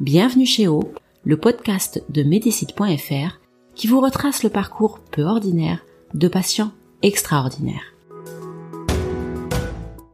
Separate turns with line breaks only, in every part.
Bienvenue chez O, le podcast de Médicite.fr qui vous retrace le parcours peu ordinaire de patients extraordinaires.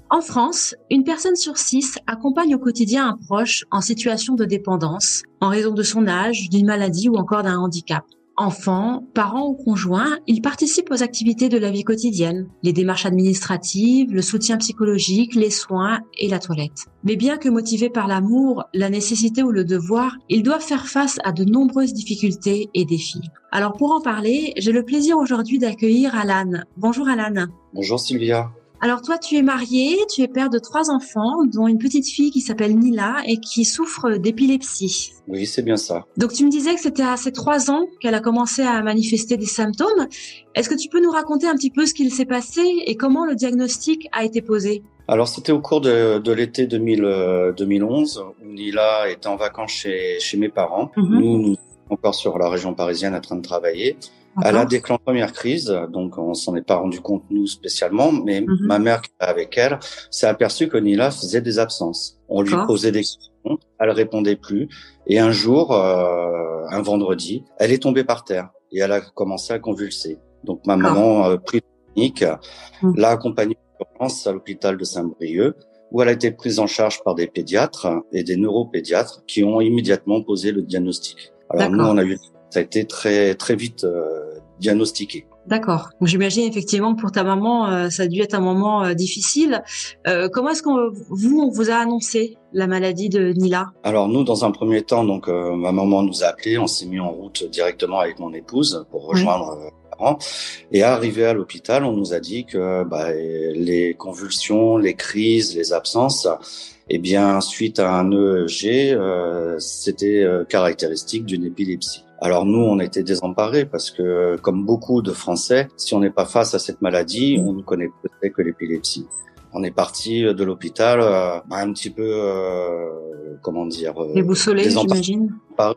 En France, une personne sur six accompagne au quotidien un proche en situation de dépendance en raison de son âge, d'une maladie ou encore d'un handicap. Enfants, parents ou conjoints, ils participent aux activités de la vie quotidienne, les démarches administratives, le soutien psychologique, les soins et la toilette. Mais bien que motivés par l'amour, la nécessité ou le devoir, ils doivent faire face à de nombreuses difficultés et défis. Alors pour en parler, j'ai le plaisir aujourd'hui d'accueillir Alan. Bonjour Alan.
Bonjour Sylvia.
Alors toi, tu es marié, tu es père de trois enfants, dont une petite fille qui s'appelle Nila et qui souffre d'épilepsie.
Oui, c'est bien ça.
Donc tu me disais que c'était à ses trois ans qu'elle a commencé à manifester des symptômes. Est-ce que tu peux nous raconter un petit peu ce qu'il s'est passé et comment le diagnostic a été posé?
Alors c'était au cours de, l'été 2011 euh, où Nila était en vacances chez, mes parents. Mhm. Nous, nous encore sur la région parisienne en train de travailler. Elle a déclenché la première crise, donc on s'en est pas rendu compte nous spécialement, mais mhm. ma mère qui était avec elle s'est aperçue que Nila faisait des absences. On lui posait des questions, elle répondait plus, et un jour, euh, un vendredi, elle est tombée par terre et elle a commencé à convulser. Donc ma maman a pris panique, mhm. l'a accompagnée à l'hôpital de Saint-Brieuc où elle a été prise en charge par des pédiatres et des neuropédiatres qui ont immédiatement posé le diagnostic. Alors nous, on a eu, ça a été très très vite euh, diagnostiqué.
D'accord. J'imagine effectivement pour ta maman, euh, ça a dû être un moment euh, difficile. Euh, comment est-ce qu'on vous on vous a annoncé la maladie de Nila?
Alors nous, dans un premier temps, donc ma maman nous a appelé, on s'est mis en route directement avec mon épouse pour rejoindre. Oui. parents. Et arrivé à l'hôpital, on nous a dit que bah, les convulsions, les crises, les absences, eh bien, suite à un EEG, c'était caractéristique d'une épilepsie. Alors nous, on été désemparés parce que, comme beaucoup de Français, si on n'est pas face à cette maladie, on ne connaît peut-être que l'épilepsie. On est parti de l'hôpital euh, un petit peu, euh, comment dire,
euh, déboussolé, j'imagine.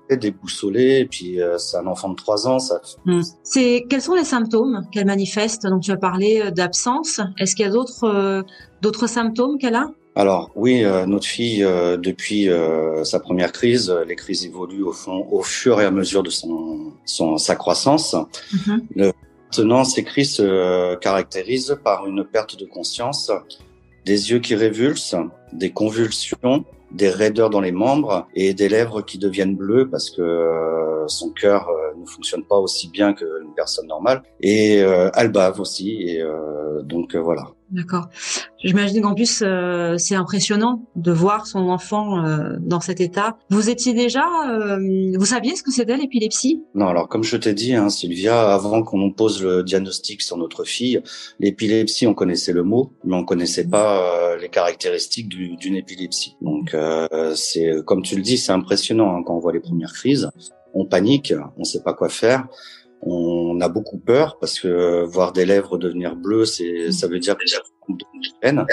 Déboussolé, et puis c'est un enfant de 3 ans. Ça.
Hmm. C'est quels sont les symptômes qu'elle manifeste? Donc tu as parlé d'absence. Est-ce qu'il y a d'autres d'autres symptômes qu'elle a?
Alors oui, euh, notre fille, euh, depuis euh, sa première crise, les crises évoluent au fond, au fur et à mesure de son, son sa croissance. Mm-hmm. maintenant, ces crises se caractérisent par une perte de conscience, des yeux qui révulsent, des convulsions, des raideurs dans les membres et des lèvres qui deviennent bleues parce que son cœur ne fonctionne pas aussi bien qu'une personne normale et elle bave aussi et donc voilà.
D'accord. J'imagine qu'en plus euh, c'est impressionnant de voir son enfant euh, dans cet état. Vous étiez déjà, euh, vous saviez ce que c'était l'épilepsie?
Non, alors comme je t'ai dit, hein, Sylvia, avant qu'on nous pose le diagnostic sur notre fille, l'épilepsie, on connaissait le mot, mais on connaissait pas les caractéristiques d'une épilepsie. Donc c'est, comme tu le dis, c'est impressionnant hein, quand on voit les premières crises. On panique, on ne sait pas quoi faire on a beaucoup peur parce que voir des lèvres devenir bleues, c'est ça veut dire peine.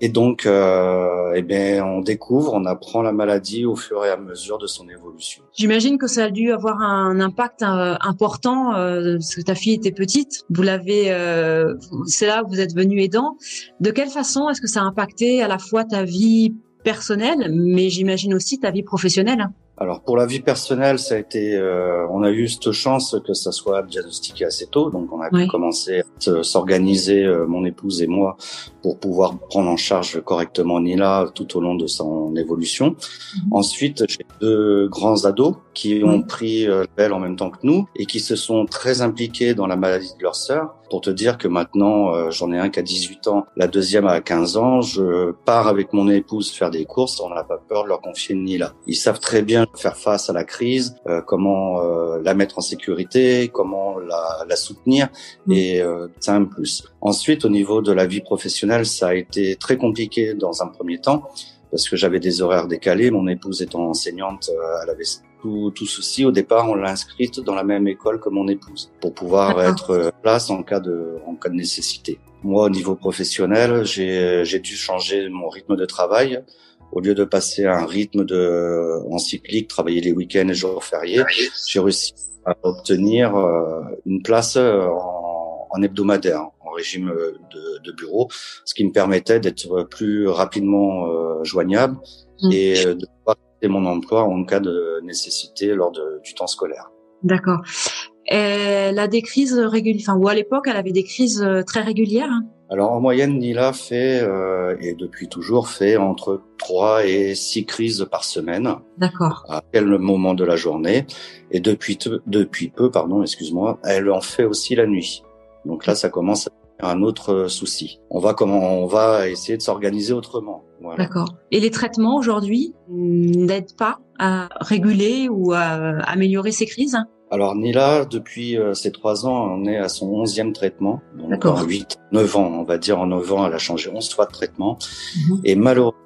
Et donc, euh, eh bien, on découvre, on apprend la maladie au fur et à mesure de son évolution.
J'imagine que ça a dû avoir un impact euh, important euh, parce que ta fille était petite. Vous l'avez, euh, c'est là que vous êtes venu aidant. De quelle façon est-ce que ça a impacté à la fois ta vie personnelle, mais j'imagine aussi ta vie professionnelle?
Alors pour la vie personnelle, ça a été, euh, on a eu cette chance que ça soit diagnostiqué assez tôt, donc on a pu commencer à s'organiser, euh, mon épouse et moi, pour pouvoir prendre en charge correctement Nila tout au long de son évolution. Mhm. Ensuite, j'ai deux grands ados qui ont pris euh, belle en même temps que nous et qui se sont très impliqués dans la maladie de leur sœur. Pour te dire que maintenant, euh, j'en ai un qui a 18 ans, la deuxième a 15 ans. Je pars avec mon épouse faire des courses. On n'a pas peur de leur confier Nila. Ils savent très bien faire face à la crise, euh, comment euh, la mettre en sécurité, comment la, la soutenir. Mm. Et c'est un plus. Ensuite, au niveau de la vie professionnelle, ça a été très compliqué dans un premier temps parce que j'avais des horaires décalés. Mon épouse étant enseignante, elle avait tout, tout ceci. Au départ, on l'a inscrite dans la même école que mon épouse pour pouvoir être place en cas de en cas de nécessité. Moi, au niveau professionnel, j'ai dû changer mon rythme de travail au lieu de passer à un rythme de en cyclique, travailler les week-ends et jours fériés, j'ai réussi à obtenir euh, une place euh, en, en, hebdomadaire, en régime de, de, bureau, ce qui me permettait d'être plus rapidement euh, joignable mmh. et de pouvoir quitter mon emploi en cas de nécessité lors de, du temps scolaire.
D'accord. Elle a des crises régulières, enfin, ou à l'époque, elle avait des crises très régulières. Hein?
Alors en moyenne, Nila fait, euh, et depuis toujours, fait entre 3 et 6 crises par semaine.
D'accord.
À quel moment de la journée. Et depuis, depuis peu, pardon, excuse-moi, elle en fait aussi la nuit. Donc là, ça commence à un autre souci. On va comment on va essayer de s'organiser autrement.
Voilà. D'accord. Et les traitements aujourd'hui n'aident pas à réguler ou à améliorer ces crises?
Alors Nila, depuis euh, ces trois ans, on est à son onzième traitement. Donc en 8, 9 ans, on va dire en 9 ans, elle a changé 11 fois de traitement. Mhm. Et malheureusement,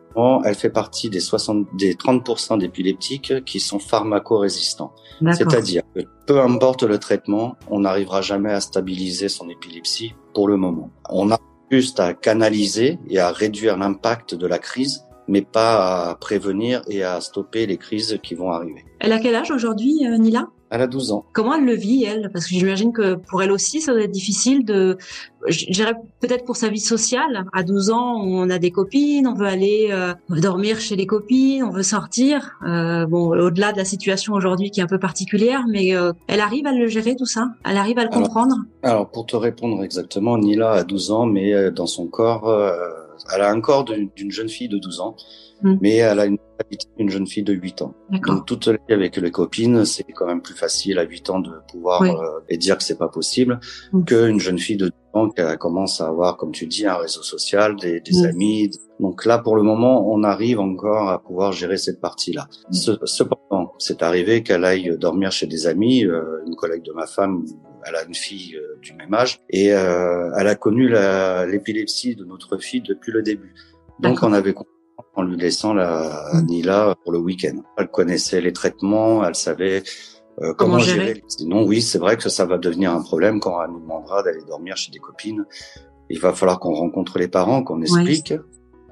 elle fait partie des, 60, des 30% d'épileptiques qui sont pharmacorésistants. C'est-à-dire que peu importe le traitement, on n'arrivera jamais à stabiliser son épilepsie pour le moment. On a juste à canaliser et à réduire l'impact de la crise mais pas à prévenir et à stopper les crises qui vont arriver.
Elle a quel âge aujourd'hui, euh, Nila?
Elle a 12 ans.
Comment elle le vit, elle? Parce que j'imagine que pour elle aussi, ça doit être difficile de... Je dirais peut-être pour sa vie sociale. À 12 ans, on a des copines, on veut aller euh, dormir chez les copines, on veut sortir. Euh, bon, au-delà de la situation aujourd'hui qui est un peu particulière, mais euh, elle arrive à le gérer, tout ça? Elle arrive à le comprendre?
alors, pour te répondre exactement, Nila a 12 ans, mais euh, dans son corps elle a un corps d'une jeune fille de 12 ans, hmm. mais elle a une une jeune fille de 8 ans. Donc toute la vie avec les copines, c'est quand même plus facile à 8 ans de pouvoir euh, et dire que c'est pas possible mm. qu'une jeune fille de 12 ans qui commence à avoir, comme tu dis, un réseau social, des, des mm. amis. Donc là, pour le moment, on arrive encore à pouvoir gérer cette partie-là. Mm. Cependant, c'est arrivé qu'elle aille dormir chez des amis, euh, une collègue de ma femme elle a une fille euh, du même âge et euh, elle a connu l'épilepsie de notre fille depuis le début. Donc on avait en lui laissant la. Nila pour le week-end. Elle connaissait les traitements, elle savait euh, comment, gérer. Sinon, oui, c'est vrai que ça va devenir un problème quand elle nous demandera d'aller dormir chez des copines. Il va falloir qu'on rencontre les parents, qu'on explique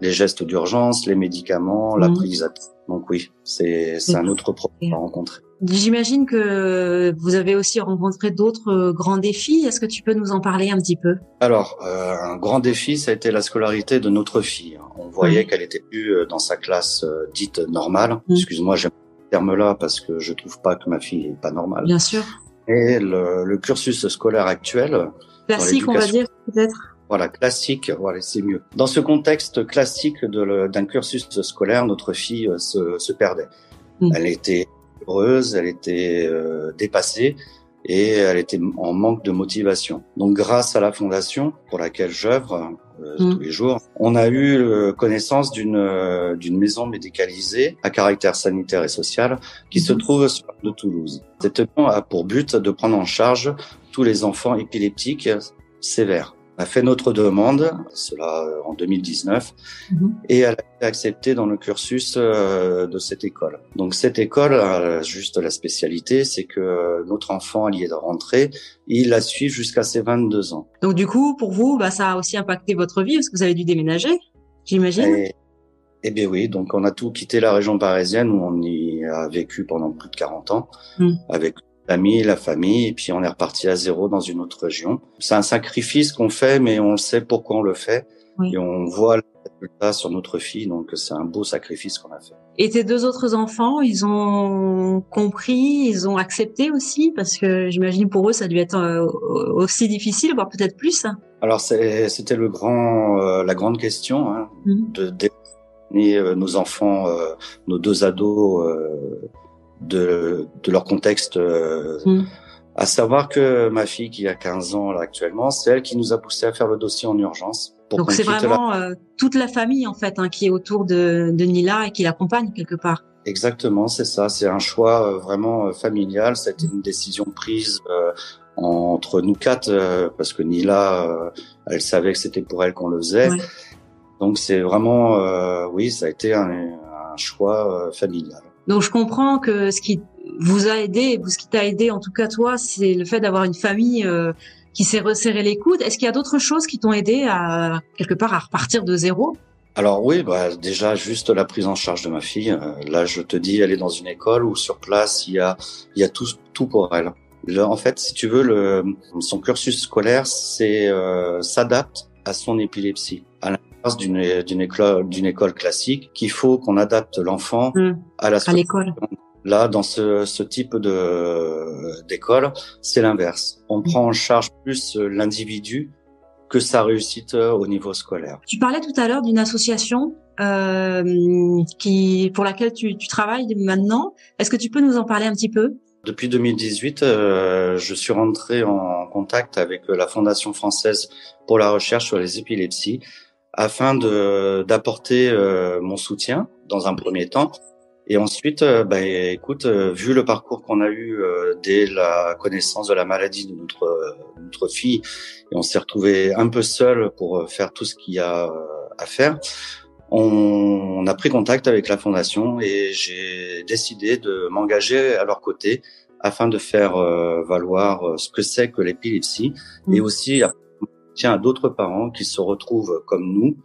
les gestes d'urgence, les médicaments, la mm. prise. À... Donc oui, c'est un autre problème à rencontrer.
J'imagine que vous avez aussi rencontré d'autres euh, grands défis. Est-ce que tu peux nous en parler un petit peu?
Alors, euh, un grand défi, ça a été la scolarité de notre fille. On voyait qu'elle était plus euh, dans sa classe euh, dite normale. Mm. Excuse-moi, j'aime ce terme-là parce que je trouve pas que ma fille est pas normale.
Bien sûr.
Et le, le cursus scolaire actuel.
Classique, on va dire peut-être?
Voilà, classique, voilà, c'est mieux. Dans ce contexte classique d'un cursus scolaire, notre fille se, se perdait. Mm. Elle était heureuse, elle était euh, dépassée et elle était en manque de motivation. Donc grâce à la fondation pour laquelle j'œuvre euh, mmh. tous les jours, on a eu euh, connaissance d'une d'une maison médicalisée à caractère sanitaire et social qui se mmh. trouve sur de Toulouse. Cette maison a pour but de prendre en charge tous les enfants épileptiques sévères a fait notre demande, cela euh, en 2019, mhm. et elle a été acceptée dans le cursus euh, de cette école. Donc cette école a juste la spécialité, c'est que notre enfant allié de rentrée, il la suit jusqu'à ses 22 ans.
Donc du coup, pour vous, bah, ça a aussi impacté votre vie parce que vous avez dû déménager, j'imagine
eh bien oui, donc on a tout quitté la région parisienne où on y a vécu pendant plus de 40 ans, hmm. avec l'ami, la famille, et puis on est reparti à zéro dans une autre région. C'est un sacrifice qu'on fait, mais on sait pourquoi on le fait, et on voit le résultat sur notre fille, donc c'est un beau sacrifice qu'on a fait.
Et tes deux autres enfants, ils ont compris, ils ont accepté aussi, parce que j'imagine pour eux ça a dû être euh, aussi difficile, voire peut-être plus.
Alors c'était le grand, euh, la grande question hein, mmh. de, de euh, nos enfants, nos deux ados de, de leur contexte. Euh, mm. À savoir que ma fille qui a 15 ans là actuellement, c'est elle qui nous a poussé à faire le dossier en urgence.
Donc c'est vraiment euh, toute la famille en fait hein, qui est autour de, de Nila et qui l'accompagne quelque part.
Exactement, c'est ça. C'est un choix euh, vraiment familial. C'était une décision prise entre nous quatre parce que Nila, elle savait que c'était pour elle qu'on le faisait. Donc c'est vraiment, euh, oui, ça a été un, un choix euh, familial.
Donc je comprends que ce qui vous a aidé, ce qui t'a aidé en tout cas toi, c'est le fait d'avoir une famille euh, qui s'est resserré les coudes. Est-ce qu'il y a d'autres choses qui t'ont aidé à quelque part à repartir de zéro?
Alors oui, bah déjà juste la prise en charge de ma fille. Euh, là, je te dis, elle est dans une école où sur place il y a il y a tout tout pour elle. en fait, si tu veux, le, son cursus scolaire c'est euh, s'adapte à son épilepsie. D'une d'une école d'une école classique, qu'il faut qu'on adapte l'enfant
mmh. à la l'école.
Là, dans ce, ce type de d'école, c'est l'inverse. On mmh. prend en charge plus l'individu que sa réussite euh, au niveau scolaire.
Tu parlais tout à l'heure d'une association euh, qui pour laquelle tu, tu travailles maintenant. Est-ce que tu peux nous en parler un petit peu?
Depuis 2018, euh, je suis rentré en contact avec la Fondation française pour la recherche sur les épilepsies afin de d'apporter euh, mon soutien dans un premier temps et ensuite, euh, bah, écoute, euh, vu le parcours qu'on a eu euh, dès la connaissance de la maladie de notre notre fille, et on s'est retrouvé un peu seul pour faire tout ce qu'il y a à faire. On, a pris contact avec la fondation et j'ai décidé de m'engager à leur côté afin de faire valoir ce que c'est que l'épilepsie mmh. et aussi tiens à d'autres parents qui se retrouvent comme nous,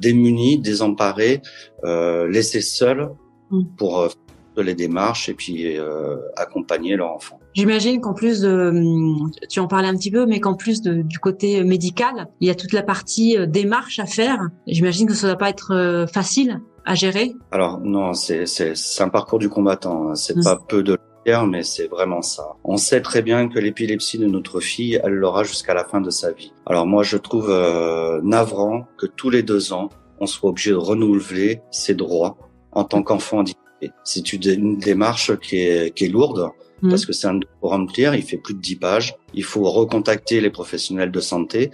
démunis, désemparés, laissés seuls Mm. pour euh, faire les démarches et puis euh, accompagner leur enfant.
J'imagine qu'en plus de, hum, tu en parlais un petit peu, mais qu'en plus de, du côté médical, il y a toute la partie euh, démarche à faire. J'imagine que ça ne va pas être facile à gérer.
Alors non, c'est c'est un parcours du combattant. Hein. C'est mm. pas peu de mais c'est vraiment ça. On sait très bien que l'épilepsie de notre fille, elle l'aura jusqu'à la fin de sa vie. Alors moi, je trouve navrant que tous les deux ans, on soit obligé de renouveler ses droits en tant qu'enfant handicapé. C'est une démarche qui est, qui est lourde mmh. parce que c'est un pour remplir, il fait plus de 10 pages. Il faut recontacter les professionnels de santé,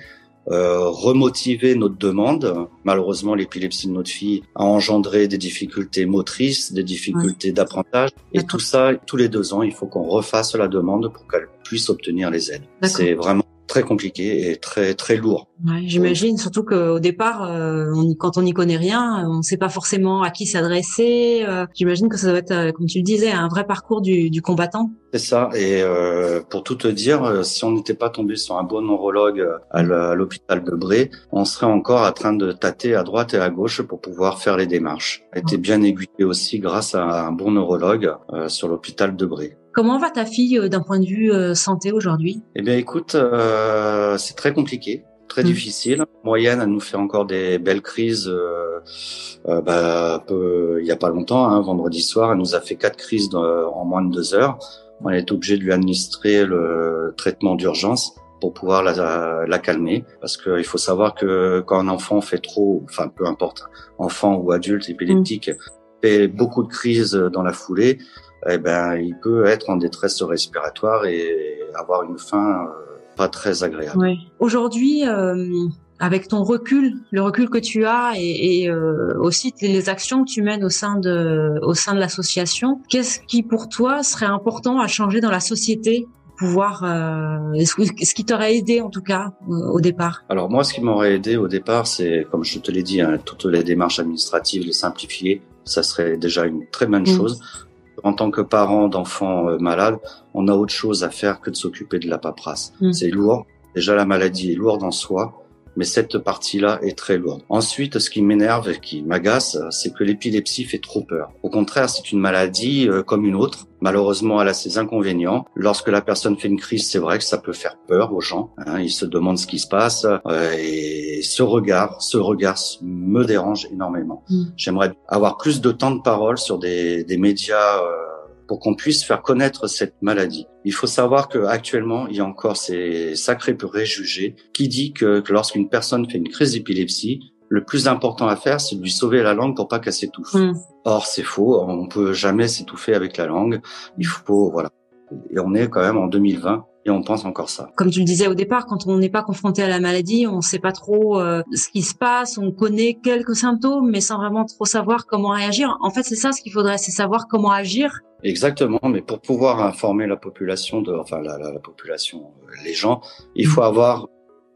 euh, remotiver notre demande. Malheureusement, l'épilepsie de notre fille a engendré des difficultés motrices, des difficultés d'apprentissage. Et tout ça, tous les deux ans, il faut qu'on refasse la demande pour qu'elle puisse obtenir les aides. C'est vraiment très compliqué et très très lourd.
Ouais, J'imagine surtout qu'au départ, euh, on, quand on n'y connaît rien, on ne sait pas forcément à qui s'adresser. Euh, J'imagine que ça doit être, euh, comme tu le disais, un vrai parcours du, du combattant.
C'est ça. Et euh, pour tout te dire, euh, si on n'était pas tombé sur un bon neurologue à l'hôpital de Bré, on serait encore en train de tâter à droite et à gauche pour pouvoir faire les démarches. A été bien aiguillé aussi grâce à un bon neurologue sur l'hôpital de Bré.
Comment va ta fille euh, d'un point de vue euh, santé aujourd'hui?
Eh bien, écoute, euh, c'est très compliqué, très mmh. difficile. En moyenne, elle nous fait encore des belles crises. Euh, euh, bah, peu, il y a pas longtemps, hein, vendredi soir, elle nous a fait quatre crises en moins de deux heures. On est obligé de lui administrer le traitement d'urgence pour pouvoir la, la calmer, parce qu'il faut savoir que quand un enfant fait trop, enfin peu importe, enfant ou adulte épileptique, mmh. Fait beaucoup de crises dans la foulée, eh ben, il peut être en détresse respiratoire et avoir une fin euh, pas très agréable.
Aujourd'hui, euh, avec ton recul, le recul que tu as et, et euh, aussi les actions que tu mènes au sein de au sein de l'association, qu'est-ce qui pour toi serait important à changer dans la société pouvoir euh, ce qui t'aurait aidé en tout cas au départ?
Alors moi ce qui m'aurait aidé au départ c'est comme je te l'ai dit hein, toutes les démarches administratives les simplifier ça serait déjà une très bonne mmh. chose en tant que parent d'enfants euh, malades, on a autre chose à faire que de s'occuper de la paperasse. Mm. C'est lourd. Déjà, la maladie est lourde en soi mais cette partie-là est très lourde. Ensuite, ce qui m'énerve et qui m'agace, c'est que l'épilepsie fait trop peur. Au contraire, c'est une maladie euh, comme une autre. Malheureusement, elle a ses inconvénients. Lorsque la personne fait une crise, c'est vrai que ça peut faire peur aux gens. Hein. ils se demandent ce qui se passe. Euh, et ce regard, ce regard me dérange énormément. Mm. J'aimerais avoir plus de temps de parole sur des, des médias euh, pour qu'on puisse faire connaître cette maladie. Il faut savoir qu'actuellement, il y a encore ces sacrés préjugés qui dit que, lorsqu'une personne fait une crise d'épilepsie, le plus important à faire, c'est de lui sauver la langue pour pas qu'elle s'étouffe. Hmm. Or, c'est faux. On peut jamais s'étouffer avec la langue. Il faut, voilà. Et on est quand même en 2020 et on pense encore ça.
Comme tu le disais au départ, quand on n'est pas confronté à la maladie, on ne sait pas trop euh, ce qui se passe, on connaît quelques symptômes, mais sans vraiment trop savoir comment réagir. En fait, c'est ça ce qu'il faudrait, c'est savoir comment agir
Exactement, mais pour pouvoir informer la population, de, enfin la, la, population, les gens, il faut avoir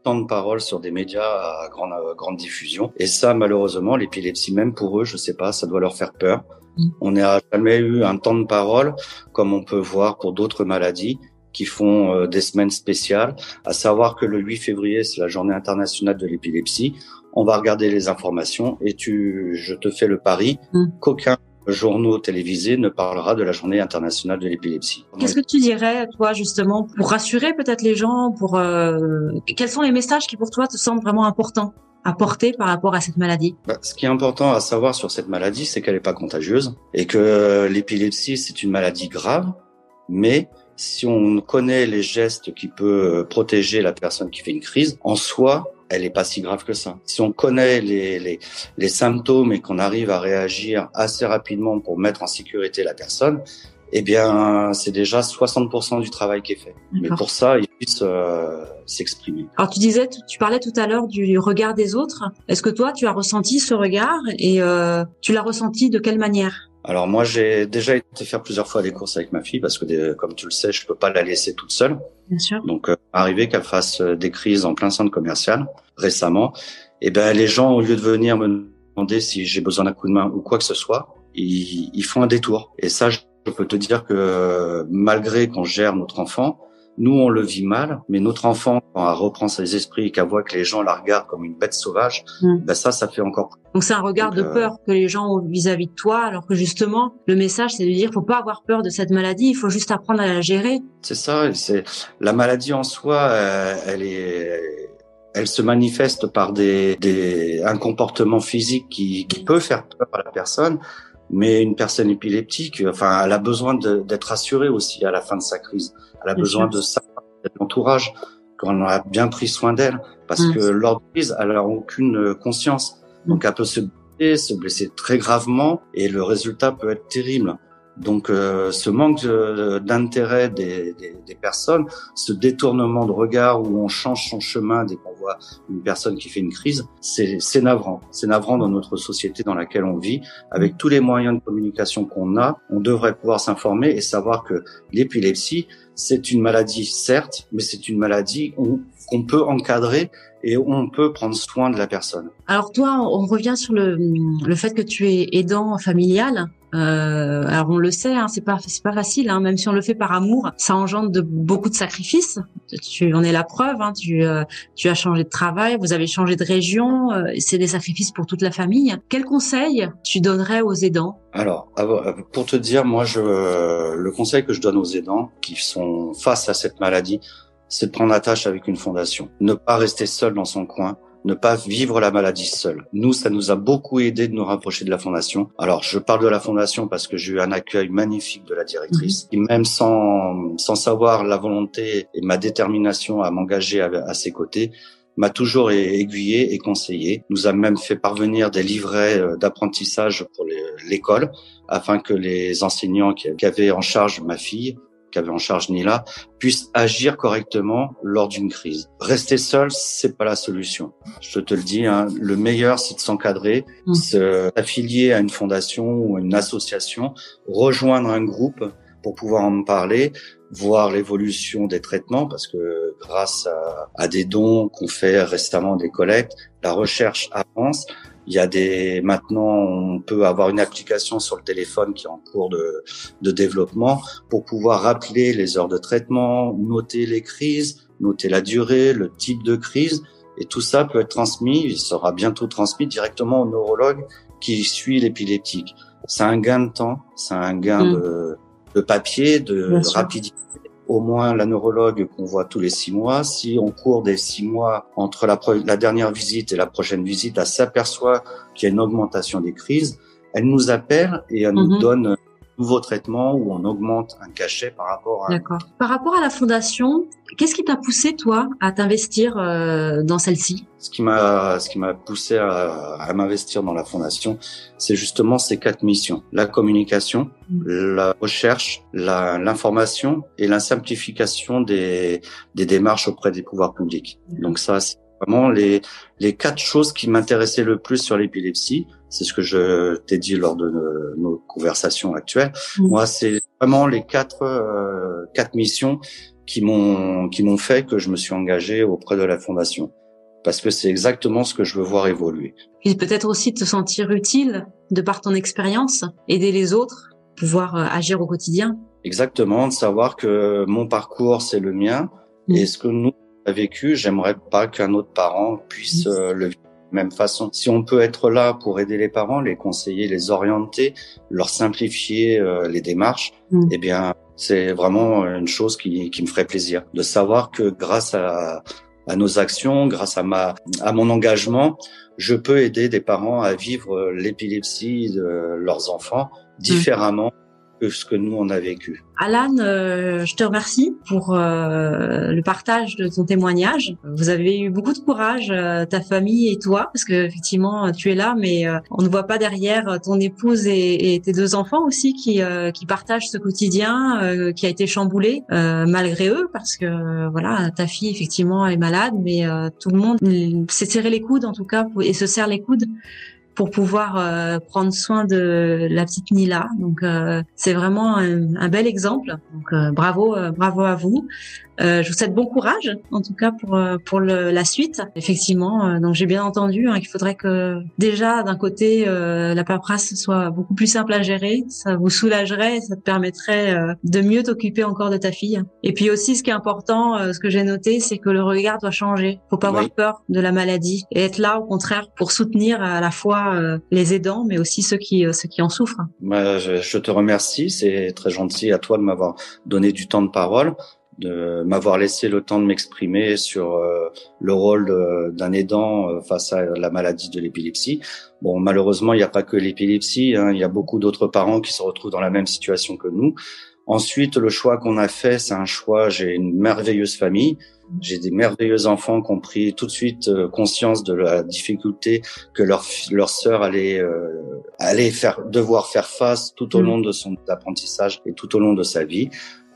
temps de parole sur des médias à grande, grande diffusion. Et ça, malheureusement, l'épilepsie, même pour eux, je sais pas, ça doit leur faire peur. Mm. On n'a jamais eu un temps de parole comme on peut voir pour d'autres maladies qui font euh, des semaines spéciales, à savoir que le 8 février, c'est la journée internationale de l'épilepsie. On va regarder les informations et tu, je te fais le pari mm. qu'aucun journaux télévisés ne parlera de la journée internationale de l'épilepsie.
Qu'est-ce que tu dirais, toi, justement, pour rassurer peut-être les gens, pour euh, quels sont les messages qui pour toi te semblent vraiment importants à porter par rapport à cette maladie?
Bah, Ce qui est important à savoir sur cette maladie, c'est qu'elle n'est pas contagieuse et que l'épilepsie, c'est une maladie grave, mais si on connaît les gestes qui peuvent protéger la personne qui fait une crise, en soi, elle est pas si grave que ça. Si on connaît les, les, les symptômes et qu'on arrive à réagir assez rapidement pour mettre en sécurité la personne, eh bien, c'est déjà 60% du travail qui est fait. Mais pour ça, il puisse euh, s'exprimer.
Alors, tu disais, tu, parlais tout à l'heure du regard des autres. Est-ce que toi, tu as ressenti ce regard et euh, tu l'as ressenti de quelle manière?
Alors moi j'ai déjà été faire plusieurs fois des courses avec ma fille parce que comme tu le sais je peux pas la laisser toute seule.
Bien sûr.
Donc euh, arrivé qu'elle fasse euh, des crises en plein centre commercial récemment, et eh ben les gens au lieu de venir me demander si j'ai besoin d'un coup de main ou quoi que ce soit, ils, ils font un détour. Et ça je peux te dire que malgré qu'on gère notre enfant, nous, on le vit mal, mais notre enfant, quand elle reprend ses esprits et qu'elle voit que les gens la regardent comme une bête sauvage, mm. ben ça, ça fait encore plus.
Donc c'est un regard de euh, peur que les gens ont vis-à-vis de toi, alors que justement, le message, c'est de dire, faut pas avoir peur de cette maladie, il faut juste apprendre à la gérer.
C'est ça, c'est la maladie en soi, euh, elle est elle se manifeste par des, des un comportement physique qui, qui peut faire peur à la personne, mais une personne épileptique, enfin, elle a besoin d'être rassurée aussi à la fin de sa crise. Elle a besoin de ça, de l'entourage, qu'on a bien pris soin d'elle, parce mm. que lors de crise, elle a aucune conscience. Donc, elle peut se blesser, se blesser très gravement, et le résultat peut être terrible. Donc euh, ce manque d'intérêt des, des, des, personnes, ce détournement de regard où on change son chemin dès qu'on voit une personne qui fait une crise, c'est navrant. C'est navrant dans notre société dans laquelle on vit. Avec tous les moyens de communication qu'on a, on devrait pouvoir s'informer et savoir que l'épilepsie, c'est une maladie certes, mais c'est une maladie qu'on peut encadrer et on peut prendre soin de la personne.
Alors toi, on revient sur le, le fait que tu es aidant familial. Euh, alors on le sait, hein, c'est pas c'est pas facile, hein, même si on le fait par amour, ça engendre de beaucoup de sacrifices. Tu en es la preuve. Hein, tu euh, tu as changé de travail, vous avez changé de région, euh, c'est des sacrifices pour toute la famille. Quel conseil tu donnerais aux aidants?
Alors pour te dire, moi je le conseil que je donne aux aidants qui sont face à cette maladie, c'est de prendre la tâche avec une fondation, ne pas rester seul dans son coin ne pas vivre la maladie seul. Nous, ça nous a beaucoup aidé de nous rapprocher de la fondation. Alors, je parle de la fondation parce que j'ai eu un accueil magnifique de la directrice, mhm. qui même sans, sans savoir la volonté et ma détermination à m'engager à, ses côtés, m'a toujours aiguillé et conseillé, nous a même fait parvenir des livrets euh, d'apprentissage pour l'école afin que les enseignants qui avaient en charge ma fille qu'avait en charge Nila, puisse agir correctement lors d'une crise. Rester seul, c'est pas la solution. Je te le dis, hein, le meilleur, c'est de s'encadrer, mmh. s'affilier à une fondation ou une association, rejoindre un groupe pour pouvoir en parler, voir l'évolution des traitements, parce que grâce à, à des dons qu'on fait récemment des collectes, la recherche avance. Il y a des maintenant, on peut avoir une application sur le téléphone qui est en cours de, de développement pour pouvoir rappeler les heures de traitement, noter les crises, noter la durée, le type de crise, et tout ça peut être transmis. Il sera bientôt transmis directement au neurologue qui suit l'épileptique. C'est un gain de temps, c'est un gain mm. de, de, papier, de rapidité au moins la neurologue qu'on voit tous les six mois. Si on court des six mois entre la, la dernière visite et la prochaine visite, elle s'aperçoit qu'il y a une augmentation des crises. Elle nous appelle et elle nous mhm. donne nouveau traitement où on augmente un cachet par rapport à.
D'accord. Par rapport à la fondation, qu'est-ce qui t'a poussé toi à t'investir euh, dans celle-ci?
Ce qui m'a, ce qui m'a poussé à, à m'investir dans la fondation, c'est justement ces quatre missions la communication, mmh. la recherche, l'information et la simplification des, des démarches auprès des pouvoirs publics. Donc ça, c'est vraiment les les quatre choses qui m'intéressaient le plus sur l'épilepsie c'est ce que je t'ai dit lors de nos, conversations actuelles. Moi, c'est vraiment les quatre euh, quatre missions qui m'ont qui m'ont fait que je me suis engagé auprès de la fondation parce que c'est exactement ce que je veux voir évoluer.
Et peut-être aussi te sentir utile de par ton expérience, aider les autres, pouvoir euh, agir au quotidien.
Exactement, de savoir que mon parcours c'est le mien mm. et ce que nous avons vécu, j'aimerais pas qu'un autre parent puisse euh, le vivre même façon. Si on peut être là pour aider les parents, les conseiller, les orienter, leur simplifier euh, les démarches, mm. eh bien c'est vraiment une chose qui, qui me ferait plaisir de savoir que grâce à à nos actions, grâce à ma à mon engagement, je peux aider des parents à vivre l'épilepsie de leurs enfants mmh. différemment ce que nous vécu.
Alan, euh, je te remercie pour euh, le partage de ton témoignage. Vous avez eu beaucoup de courage, euh, ta famille et toi, parce que effectivement tu es là, mais on ne voit pas derrière ton épouse et, et tes deux enfants aussi qui qui partagent ce quotidien qui a été chamboulé malgré eux, parce que voilà, ta fille effectivement est malade, mais tout le monde s'est serré les coudes en tout cas et se serre les coudes pour pouvoir euh, prendre soin de la petite Nila. Donc euh, c'est vraiment un, bel exemple. Euh, bravo, bravo à vous. Je vous souhaite bon courage, en tout cas pour pour le, la suite. Effectivement, donc j'ai bien entendu hein, qu'il faudrait que déjà d'un côté la paperasse soit beaucoup plus simple à gérer. Ça vous soulagerait, ça te permettrait de mieux t'occuper encore de ta fille. Et puis aussi, ce qui est important, ce que j'ai noté, c'est que le regard doit changer. Faut pas avoir peur de la maladie et être là au contraire pour soutenir à la fois euh, les aidants, mais aussi ceux qui euh, ceux qui en souffrent.
Bah, je, te remercie, c'est très gentil à toi de m'avoir donné du temps de parole de m'avoir laissé le temps de m'exprimer sur euh, le rôle d'un aidant face à la maladie de l'épilepsie. Bon, malheureusement, il n'y a pas que l'épilepsie, hein, il y a beaucoup d'autres parents qui se retrouvent dans la même situation que nous. Ensuite, le choix qu'on a fait, c'est un choix. J'ai une merveilleuse famille. J'ai des merveilleux enfants qui ont pris tout de suite euh, conscience de la difficulté que leur leur sœur allait euh, allait faire devoir faire face tout au mm. long de son apprentissage et tout au long de sa vie.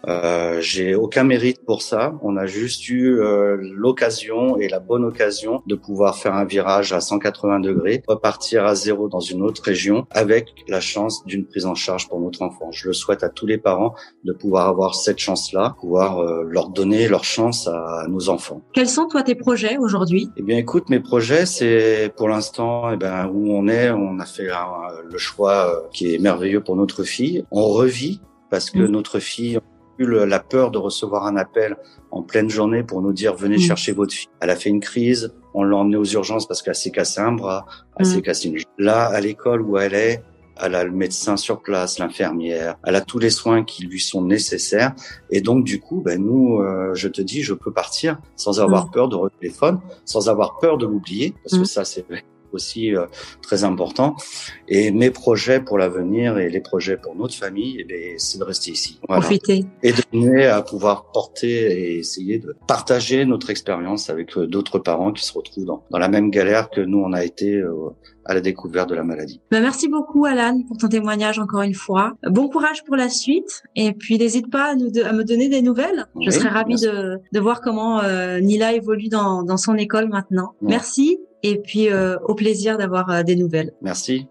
Euh, j'ai aucun mérite pour ça. On a juste eu euh, l'occasion et la bonne occasion de pouvoir faire un virage à 180 degrés, repartir à zéro dans une autre région avec la chance d'une prise en charge pour notre enfant. Je le souhaite à tous les parents de pouvoir avoir cette chance-là, pouvoir euh, leur donner leur chance à, nos enfants.
Quels sont toi tes projets aujourd'hui?
Eh bien, écoute, mes projets, c'est pour l'instant, eh ben où on est, on a fait le choix qui est merveilleux pour notre fille. On revit parce que mmh. notre fille la peur de recevoir un appel en pleine journée pour nous dire venez mm. chercher votre fille. Elle a fait une crise, on l'a emmenée aux urgences parce qu'elle s'est cassé un bras, elle s'est mm. cassé une Là, à l'école où elle est, elle a le médecin sur place, l'infirmière, elle a tous les soins qui lui sont nécessaires. Et donc, du coup, ben, nous, euh, je te dis, je peux partir sans avoir mm. peur de téléphone, sans avoir peur de l'oublier, parce que ça, c'est aussi euh, très important. Et mes projets pour l'avenir et les projets pour notre famille, eh c'est de rester ici.
Profiter.
Et de venir à pouvoir porter et essayer de partager notre expérience avec euh, d'autres parents qui se retrouvent dans, dans la même galère que nous, on a été euh, à la découverte de la maladie.
Bah, merci beaucoup Alan pour ton témoignage encore une fois. Bon courage pour la suite et puis n'hésite pas à, nous à, me donner des nouvelles. Je serais ravie de, de, voir comment Nila évolue dans, dans son école maintenant. Merci et puis euh, au plaisir d'avoir euh, des nouvelles.
Merci.